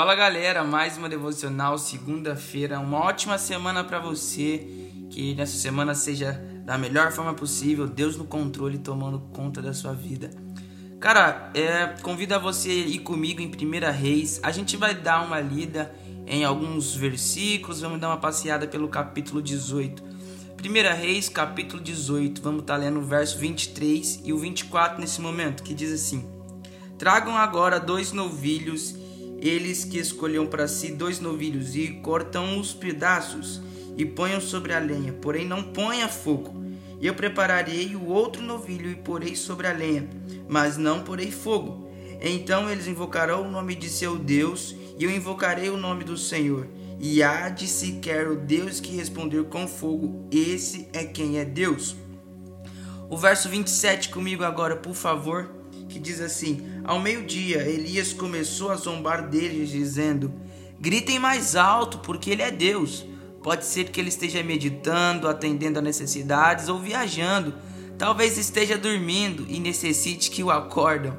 Fala galera, mais uma devocional, segunda-feira, uma ótima semana para você, que nessa semana seja da melhor forma possível, Deus no controle tomando conta da sua vida. Cara, é, convido a você ir comigo em 1 Reis, a gente vai dar uma lida em alguns versículos, vamos dar uma passeada pelo capítulo 18. 1 Reis, capítulo 18, vamos estar tá lendo o verso 23 e o 24 nesse momento, que diz assim: Tragam agora dois novilhos eles que escolham para si dois novilhos e cortam os pedaços e ponham sobre a lenha, porém não ponha fogo. E eu prepararei o outro novilho e porei sobre a lenha, mas não porei fogo. Então eles invocarão o nome de seu Deus, e eu invocarei o nome do Senhor. E há de sequer o Deus que responder com fogo, esse é quem é Deus. O verso 27 comigo agora, por favor que diz assim: Ao meio-dia, Elias começou a zombar deles, dizendo: Gritem mais alto, porque ele é Deus. Pode ser que ele esteja meditando, atendendo a necessidades ou viajando. Talvez esteja dormindo e necessite que o acordem.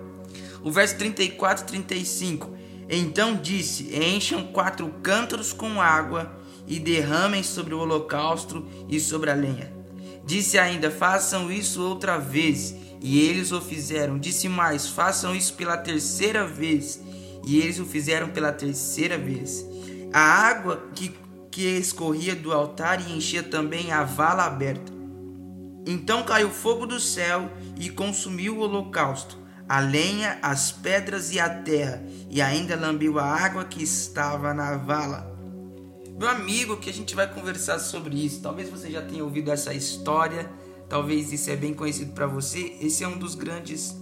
O verso 34 e 35. Então disse: Encham quatro cântaros com água e derramem sobre o holocausto e sobre a lenha. Disse ainda: Façam isso outra vez e eles o fizeram. Disse mais: façam isso pela terceira vez. E eles o fizeram pela terceira vez. A água que, que escorria do altar e enchia também a vala aberta. Então caiu fogo do céu e consumiu o holocausto, a lenha, as pedras e a terra, e ainda lambiu a água que estava na vala. Meu amigo, que a gente vai conversar sobre isso. Talvez você já tenha ouvido essa história talvez isso é bem conhecido para você. Esse é um dos grandes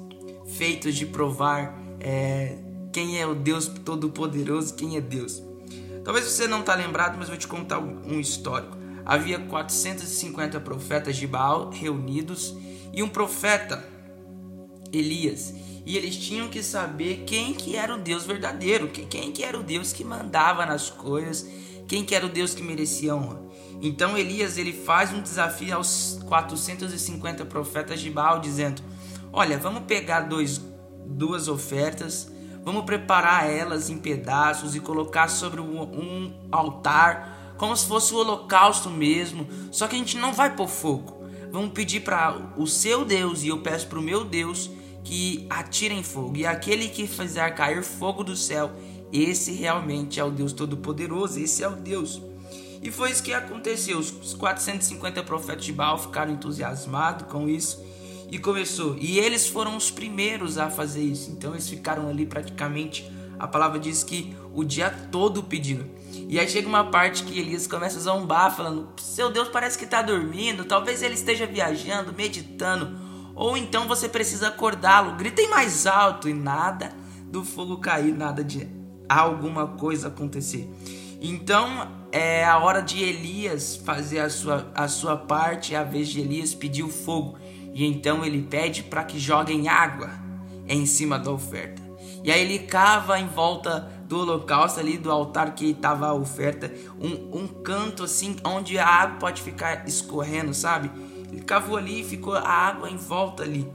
feitos de provar é, quem é o Deus Todo-Poderoso, quem é Deus. Talvez você não está lembrado, mas vou te contar um histórico. Havia 450 profetas de Baal reunidos e um profeta, Elias. E eles tinham que saber quem que era o Deus verdadeiro, quem que era o Deus que mandava nas coisas, quem que era o Deus que merecia honra. Então Elias ele faz um desafio aos 450 profetas de Baal dizendo: "Olha, vamos pegar dois, duas ofertas, vamos preparar elas em pedaços e colocar sobre um altar, como se fosse o holocausto mesmo, só que a gente não vai pôr fogo. Vamos pedir para o seu Deus e eu peço para o meu Deus que atirem fogo. E aquele que fizer cair fogo do céu, esse realmente é o Deus Todo-Poderoso, esse é o Deus e foi isso que aconteceu. Os 450 profetas de Baal ficaram entusiasmados com isso e começou. E eles foram os primeiros a fazer isso. Então eles ficaram ali praticamente. A palavra diz que o dia todo pedindo. E aí chega uma parte que Elias começa a zombar, falando: Seu Deus parece que está dormindo, talvez ele esteja viajando, meditando, ou então você precisa acordá-lo. Gritem mais alto e nada do fogo cair, nada de alguma coisa acontecer. Então é a hora de Elias fazer a sua, a sua parte, é a vez de Elias pedir o fogo. E então ele pede para que joguem água em cima da oferta. E aí ele cava em volta do holocausto ali, do altar que estava a oferta, um, um canto assim onde a água pode ficar escorrendo, sabe? Ele cavou ali e ficou a água em volta ali.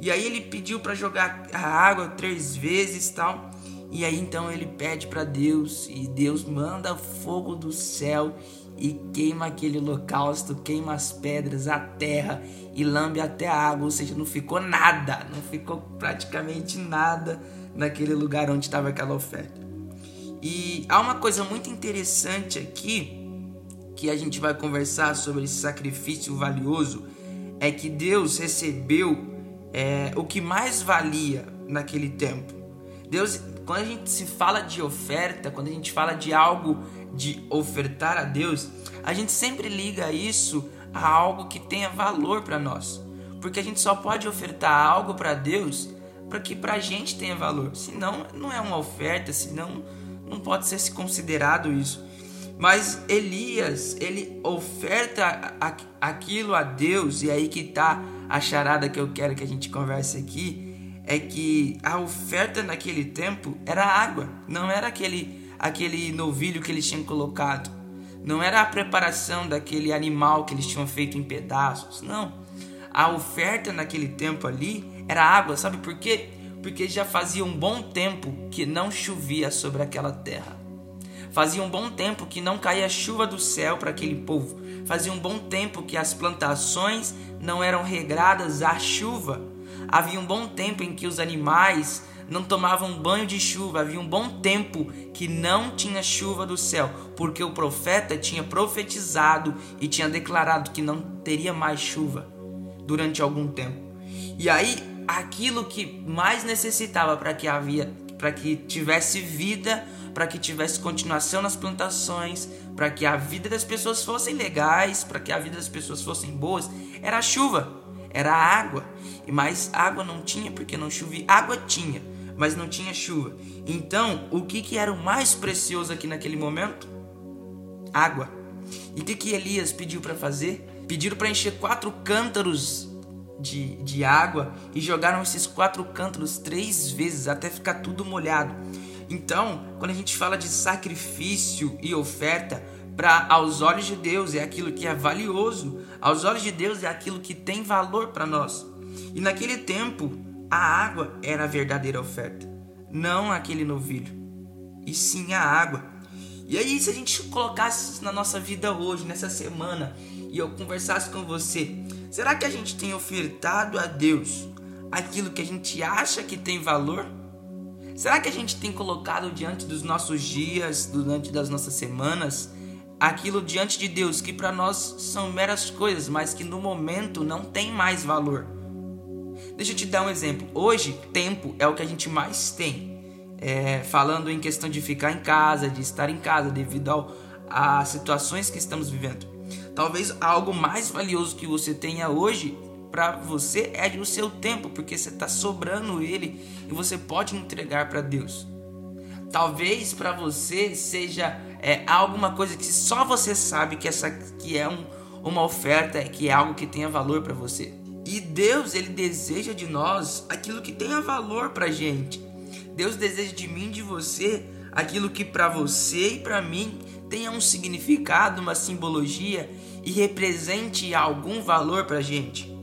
E aí ele pediu para jogar a água três vezes tal. E aí então ele pede para Deus e Deus manda fogo do céu e queima aquele holocausto, queima as pedras, a terra e lambe até a água, ou seja, não ficou nada, não ficou praticamente nada naquele lugar onde estava aquela oferta. E há uma coisa muito interessante aqui que a gente vai conversar sobre esse sacrifício valioso é que Deus recebeu é, o que mais valia naquele tempo. Deus quando a gente se fala de oferta, quando a gente fala de algo de ofertar a Deus, a gente sempre liga isso a algo que tenha valor para nós. Porque a gente só pode ofertar algo para Deus para que para a gente tenha valor. Senão, não é uma oferta, senão não pode ser considerado isso. Mas Elias, ele oferta aquilo a Deus, e aí que está a charada que eu quero que a gente converse aqui é que a oferta naquele tempo era água, não era aquele, aquele novilho que eles tinham colocado, não era a preparação daquele animal que eles tinham feito em pedaços, não. A oferta naquele tempo ali era água, sabe por quê? Porque já fazia um bom tempo que não chovia sobre aquela terra. Fazia um bom tempo que não caía chuva do céu para aquele povo. Fazia um bom tempo que as plantações não eram regradas à chuva. Havia um bom tempo em que os animais não tomavam banho de chuva. Havia um bom tempo que não tinha chuva do céu, porque o profeta tinha profetizado e tinha declarado que não teria mais chuva durante algum tempo. E aí, aquilo que mais necessitava para que havia, para que tivesse vida, para que tivesse continuação nas plantações, para que a vida das pessoas fossem legais, para que a vida das pessoas fossem boas, era a chuva, era água. E mais água não tinha porque não chovia. Água tinha, mas não tinha chuva. Então, o que, que era o mais precioso aqui naquele momento? Água. E o que, que Elias pediu para fazer? Pediram para encher quatro cântaros de, de água e jogaram esses quatro cântaros três vezes até ficar tudo molhado. Então, quando a gente fala de sacrifício e oferta, para aos olhos de Deus é aquilo que é valioso, aos olhos de Deus é aquilo que tem valor para nós. E naquele tempo, a água era a verdadeira oferta, não aquele novilho, e sim a água. E aí, se a gente colocasse isso na nossa vida hoje, nessa semana, e eu conversasse com você, será que a gente tem ofertado a Deus aquilo que a gente acha que tem valor? Será que a gente tem colocado diante dos nossos dias, diante das nossas semanas, aquilo diante de Deus que para nós são meras coisas, mas que no momento não tem mais valor? Deixa eu te dar um exemplo. Hoje, tempo é o que a gente mais tem. É, falando em questão de ficar em casa, de estar em casa, devido ao, a situações que estamos vivendo. Talvez algo mais valioso que você tenha hoje para você é o seu tempo, porque você está sobrando ele e você pode entregar para Deus. Talvez para você seja é, alguma coisa que só você sabe que essa que é um, uma oferta, que é algo que tenha valor para você. E Deus, ele deseja de nós aquilo que tenha valor pra gente. Deus deseja de mim, de você, aquilo que para você e para mim tenha um significado, uma simbologia e represente algum valor pra gente.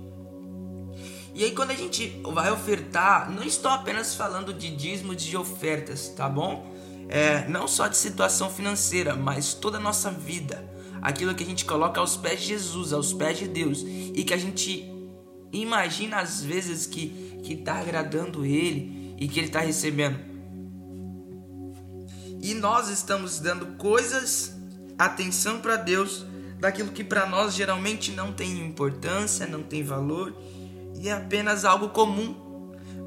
E aí quando a gente vai ofertar, não estou apenas falando de dízimos de ofertas, tá bom? É, não só de situação financeira, mas toda a nossa vida. Aquilo que a gente coloca aos pés de Jesus, aos pés de Deus. E que a gente Imagina as vezes que que está agradando Ele e que Ele está recebendo. E nós estamos dando coisas, atenção para Deus, daquilo que para nós geralmente não tem importância, não tem valor e é apenas algo comum.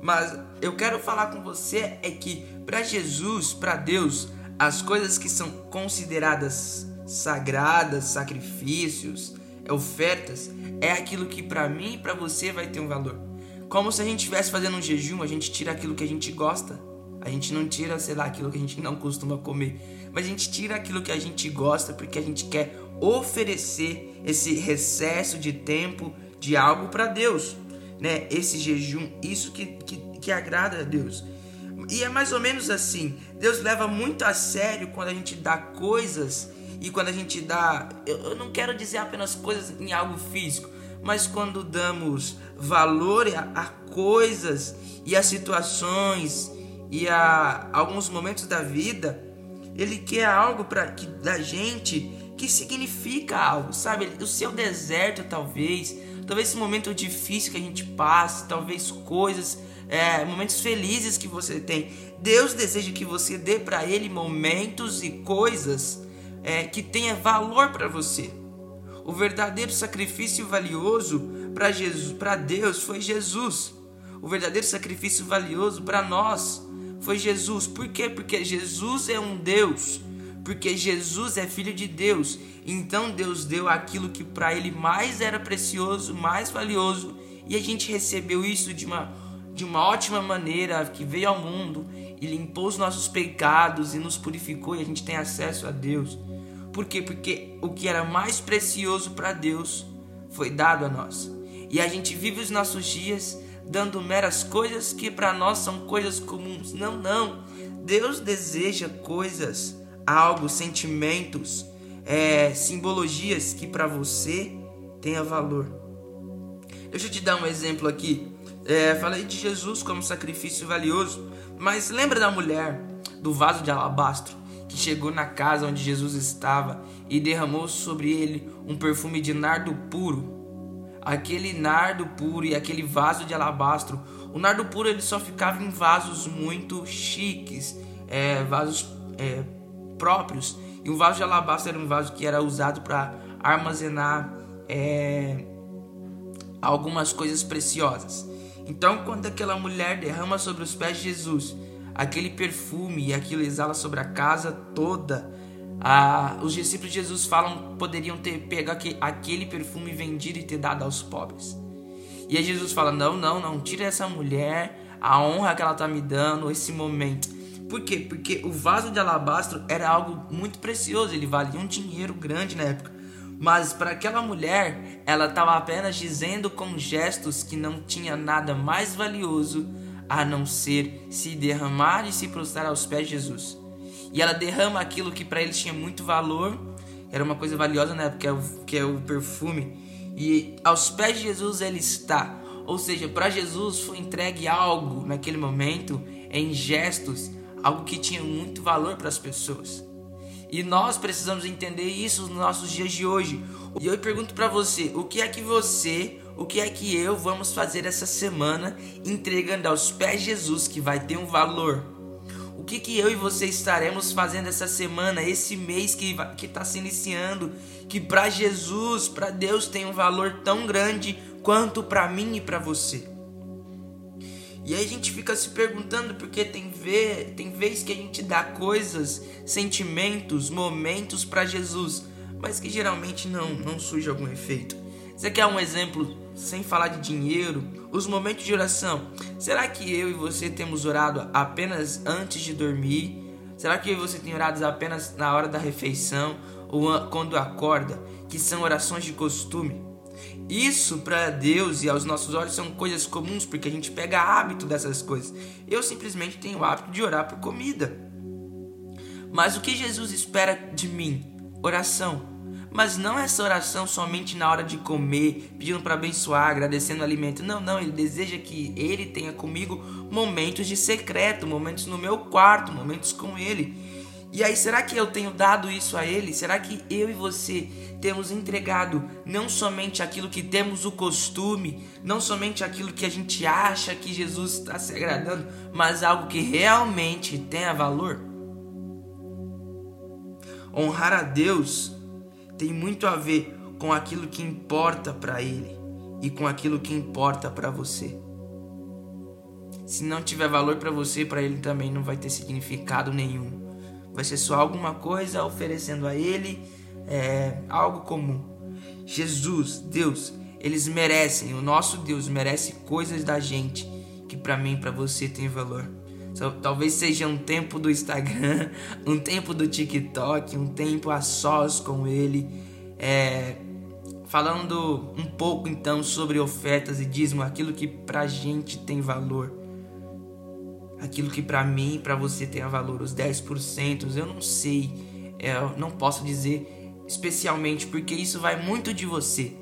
Mas eu quero falar com você é que para Jesus, para Deus, as coisas que são consideradas sagradas, sacrifícios, ofertas, é aquilo que para mim e para você vai ter um valor. Como se a gente estivesse fazendo um jejum, a gente tira aquilo que a gente gosta. A gente não tira, sei lá, aquilo que a gente não costuma comer. Mas a gente tira aquilo que a gente gosta porque a gente quer oferecer esse recesso de tempo de algo para Deus. Né? Esse jejum, isso que, que, que agrada a Deus. E é mais ou menos assim. Deus leva muito a sério quando a gente dá coisas e quando a gente dá, eu, eu não quero dizer apenas coisas em algo físico, mas quando damos valor a, a coisas e a situações e a alguns momentos da vida, ele quer algo para que da gente que significa algo, sabe? O seu deserto talvez, talvez esse momento difícil que a gente passa, talvez coisas, é, momentos felizes que você tem. Deus deseja que você dê para ele momentos e coisas é, que tenha valor para você. O verdadeiro sacrifício valioso para Jesus, para Deus foi Jesus. O verdadeiro sacrifício valioso para nós foi Jesus. Por quê? Porque Jesus é um Deus. Porque Jesus é filho de Deus. Então Deus deu aquilo que para ele mais era precioso, mais valioso, e a gente recebeu isso de uma de uma ótima maneira, que veio ao mundo e limpou os nossos pecados e nos purificou e a gente tem acesso a Deus. Por quê? Porque o que era mais precioso para Deus foi dado a nós. E a gente vive os nossos dias dando meras coisas que para nós são coisas comuns. Não, não. Deus deseja coisas, algo, sentimentos, é, simbologias que para você tenha valor. Deixa eu te dar um exemplo aqui. É, falei de Jesus como sacrifício valioso, mas lembra da mulher do vaso de alabastro que chegou na casa onde Jesus estava e derramou sobre ele um perfume de nardo puro? Aquele nardo puro e aquele vaso de alabastro. O nardo puro ele só ficava em vasos muito chiques, é, vasos é, próprios. E o vaso de alabastro era um vaso que era usado para armazenar é, algumas coisas preciosas. Então, quando aquela mulher derrama sobre os pés de Jesus aquele perfume e aquilo exala sobre a casa toda, ah, os discípulos de Jesus falam poderiam ter pego aquele perfume vendido e ter dado aos pobres. E aí Jesus fala: Não, não, não, tira essa mulher, a honra que ela está me dando, esse momento. Por quê? Porque o vaso de alabastro era algo muito precioso, ele valia um dinheiro grande na época. Mas para aquela mulher, ela estava apenas dizendo com gestos que não tinha nada mais valioso a não ser se derramar e se prostrar aos pés de Jesus. E ela derrama aquilo que para eles tinha muito valor, era uma coisa valiosa na época, é o, que é o perfume. E aos pés de Jesus ele está. Ou seja, para Jesus foi entregue algo naquele momento, em gestos, algo que tinha muito valor para as pessoas. E nós precisamos entender isso nos nossos dias de hoje. E eu pergunto para você, o que é que você, o que é que eu vamos fazer essa semana entregando aos pés de Jesus que vai ter um valor? O que que eu e você estaremos fazendo essa semana, esse mês que que está se iniciando, que para Jesus, para Deus tem um valor tão grande quanto para mim e para você? E aí a gente fica se perguntando porque tem vez, tem vez que a gente dá coisas, sentimentos, momentos para Jesus, mas que geralmente não não surge algum efeito. Você quer um exemplo sem falar de dinheiro? Os momentos de oração. Será que eu e você temos orado apenas antes de dormir? Será que você tem orado apenas na hora da refeição ou quando acorda, que são orações de costume? Isso para Deus e aos nossos olhos são coisas comuns porque a gente pega hábito dessas coisas. Eu simplesmente tenho o hábito de orar por comida. Mas o que Jesus espera de mim? Oração. Mas não essa oração somente na hora de comer, pedindo para abençoar, agradecendo o alimento. Não, não, ele deseja que ele tenha comigo momentos de secreto, momentos no meu quarto, momentos com ele. E aí, será que eu tenho dado isso a ele? Será que eu e você temos entregado não somente aquilo que temos o costume, não somente aquilo que a gente acha que Jesus está se agradando, mas algo que realmente tenha valor? Honrar a Deus tem muito a ver com aquilo que importa para Ele e com aquilo que importa para você. Se não tiver valor para você, para Ele também não vai ter significado nenhum. Vai ser só alguma coisa oferecendo a Ele é, algo comum. Jesus, Deus, eles merecem, o nosso Deus merece coisas da gente que para mim, para você tem valor. Talvez seja um tempo do Instagram, um tempo do TikTok, um tempo a sós com Ele. É, falando um pouco então sobre ofertas e dízimo, aquilo que pra gente tem valor aquilo que para mim e para você tenha valor, os 10%, eu não sei, é, eu não posso dizer especialmente porque isso vai muito de você.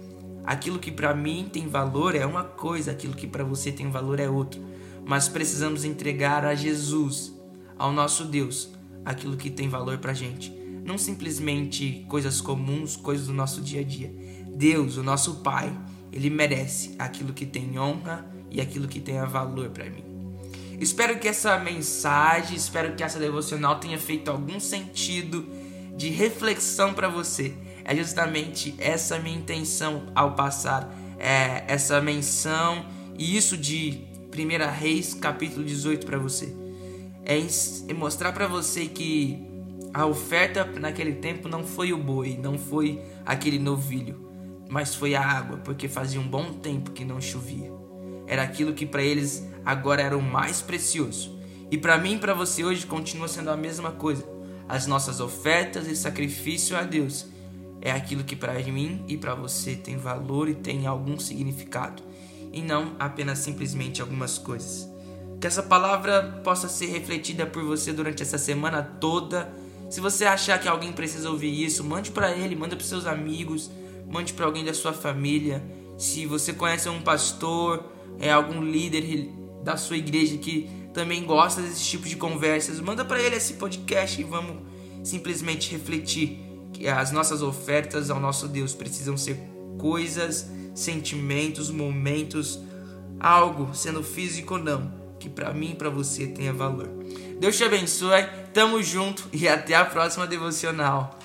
Aquilo que para mim tem valor é uma coisa, aquilo que para você tem valor é outro. Mas precisamos entregar a Jesus, ao nosso Deus, aquilo que tem valor pra gente. Não simplesmente coisas comuns, coisas do nosso dia a dia. Deus, o nosso Pai, ele merece aquilo que tem honra e aquilo que tenha valor para mim. Espero que essa mensagem, espero que essa devocional tenha feito algum sentido de reflexão para você. É justamente essa minha intenção ao passar é, essa menção e isso de 1 Reis capítulo 18 para você. É, é mostrar para você que a oferta naquele tempo não foi o boi, não foi aquele novilho, mas foi a água, porque fazia um bom tempo que não chovia. Era aquilo que para eles agora era o mais precioso. E para mim e para você hoje continua sendo a mesma coisa. As nossas ofertas e sacrifício a Deus é aquilo que para mim e para você tem valor e tem algum significado, e não apenas simplesmente algumas coisas. Que essa palavra possa ser refletida por você durante essa semana toda. Se você achar que alguém precisa ouvir isso, mande para ele, manda para seus amigos, mande para alguém da sua família. Se você conhece um pastor, é algum líder da sua igreja que também gosta desse tipo de conversas, manda para ele esse podcast e vamos simplesmente refletir que as nossas ofertas ao nosso Deus precisam ser coisas, sentimentos, momentos, algo, sendo físico ou não, que para mim e para você tenha valor. Deus te abençoe, tamo junto e até a próxima devocional.